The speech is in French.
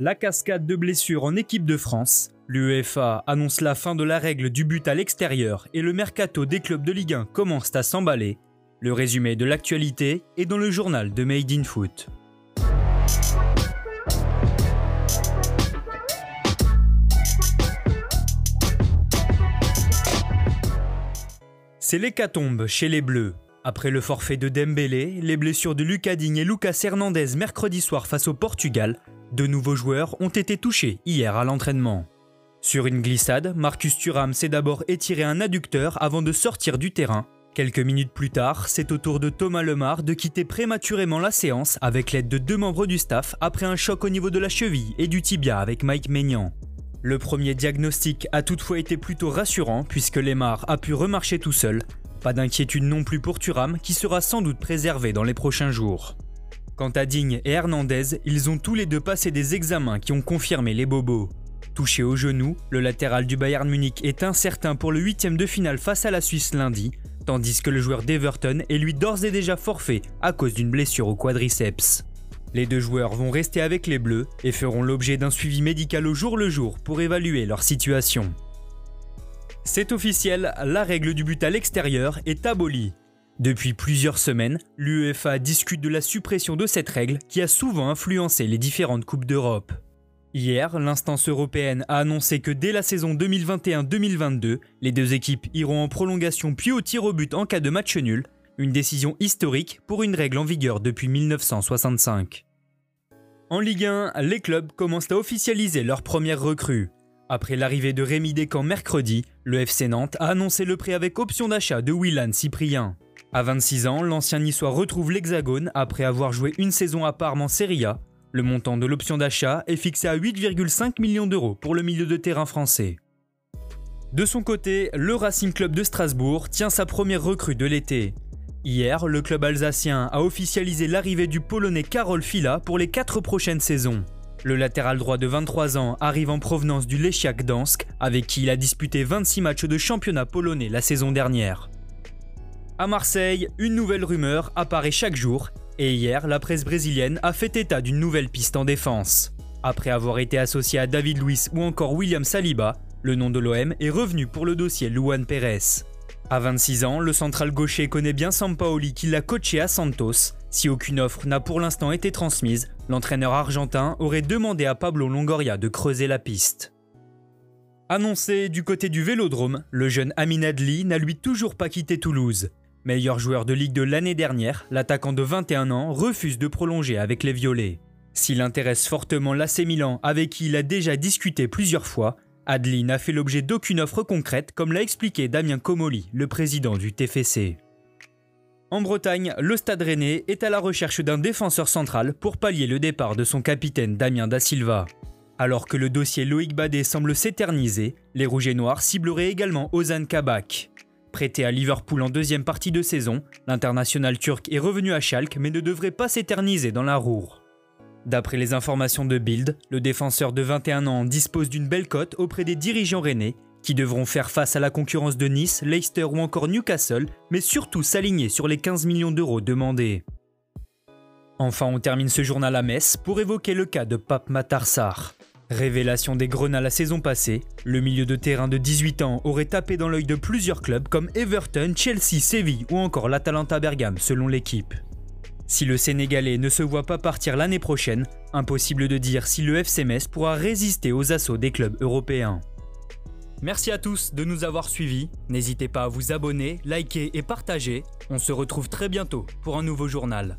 La cascade de blessures en équipe de France, l'UEFA annonce la fin de la règle du but à l'extérieur et le mercato des clubs de Ligue 1 commence à s'emballer. Le résumé de l'actualité est dans le journal de Made in Foot. C'est l'hécatombe chez les Bleus. Après le forfait de Dembélé, les blessures de Lucas Digne et Lucas Hernandez mercredi soir face au Portugal, de nouveaux joueurs ont été touchés hier à l'entraînement. Sur une glissade, Marcus Thuram s'est d'abord étiré un adducteur avant de sortir du terrain. Quelques minutes plus tard, c'est au tour de Thomas Lemar de quitter prématurément la séance avec l'aide de deux membres du staff après un choc au niveau de la cheville et du tibia avec Mike Maignan. Le premier diagnostic a toutefois été plutôt rassurant puisque Lemar a pu remarcher tout seul. Pas d'inquiétude non plus pour Thuram qui sera sans doute préservé dans les prochains jours. Quant à Digne et Hernandez, ils ont tous les deux passé des examens qui ont confirmé les bobos. Touché au genou, le latéral du Bayern Munich est incertain pour le huitième de finale face à la Suisse lundi, tandis que le joueur d'Everton est lui d'ores et déjà forfait à cause d'une blessure au quadriceps. Les deux joueurs vont rester avec les Bleus et feront l'objet d'un suivi médical au jour le jour pour évaluer leur situation. C'est officiel, la règle du but à l'extérieur est abolie. Depuis plusieurs semaines, l'UEFA discute de la suppression de cette règle qui a souvent influencé les différentes Coupes d'Europe. Hier, l'instance européenne a annoncé que dès la saison 2021-2022, les deux équipes iront en prolongation puis au tir au but en cas de match nul, une décision historique pour une règle en vigueur depuis 1965. En Ligue 1, les clubs commencent à officialiser leur première recrue. Après l'arrivée de Rémi Descamps mercredi, le FC Nantes a annoncé le prix avec option d'achat de Willan Cyprien. À 26 ans, l'ancien niçois retrouve l'Hexagone après avoir joué une saison à Parme en Serie A. Le montant de l'option d'achat est fixé à 8,5 millions d'euros pour le milieu de terrain français. De son côté, le Racing Club de Strasbourg tient sa première recrue de l'été. Hier, le club alsacien a officialisé l'arrivée du Polonais Karol Fila pour les 4 prochaines saisons. Le latéral droit de 23 ans arrive en provenance du Lechia Gdansk, avec qui il a disputé 26 matchs de championnat polonais la saison dernière. À Marseille, une nouvelle rumeur apparaît chaque jour, et hier, la presse brésilienne a fait état d'une nouvelle piste en défense. Après avoir été associé à David Luiz ou encore William Saliba, le nom de l'OM est revenu pour le dossier Luan Pérez. À 26 ans, le central gaucher connaît bien Sampaoli qui l'a coaché à Santos. Si aucune offre n'a pour l'instant été transmise, l'entraîneur argentin aurait demandé à Pablo Longoria de creuser la piste. Annoncé du côté du vélodrome, le jeune Amin Adli n'a lui toujours pas quitté Toulouse. Meilleur joueur de Ligue de l'année dernière, l'attaquant de 21 ans refuse de prolonger avec les Violets. S'il intéresse fortement l'AC avec qui il a déjà discuté plusieurs fois, Adli n'a fait l'objet d'aucune offre concrète, comme l'a expliqué Damien Comoli, le président du TFC. En Bretagne, le Stade Rennais est à la recherche d'un défenseur central pour pallier le départ de son capitaine Damien Da Silva. Alors que le dossier Loïc Badet semble s'éterniser, les Rouges et Noirs cibleraient également Ozan Kabak. Prêté à Liverpool en deuxième partie de saison, l'international turc est revenu à Schalke mais ne devrait pas s'éterniser dans la Roure. D'après les informations de Bild, le défenseur de 21 ans dispose d'une belle cote auprès des dirigeants rennais qui devront faire face à la concurrence de Nice, Leicester ou encore Newcastle, mais surtout s'aligner sur les 15 millions d'euros demandés. Enfin, on termine ce journal à Metz pour évoquer le cas de Pape Matarsar. Révélation des Grenats la saison passée, le milieu de terrain de 18 ans aurait tapé dans l'œil de plusieurs clubs comme Everton, Chelsea, Séville ou encore l'Atalanta Bergame selon l'équipe. Si le Sénégalais ne se voit pas partir l'année prochaine, impossible de dire si le FC Metz pourra résister aux assauts des clubs européens. Merci à tous de nous avoir suivis. N'hésitez pas à vous abonner, liker et partager. On se retrouve très bientôt pour un nouveau journal.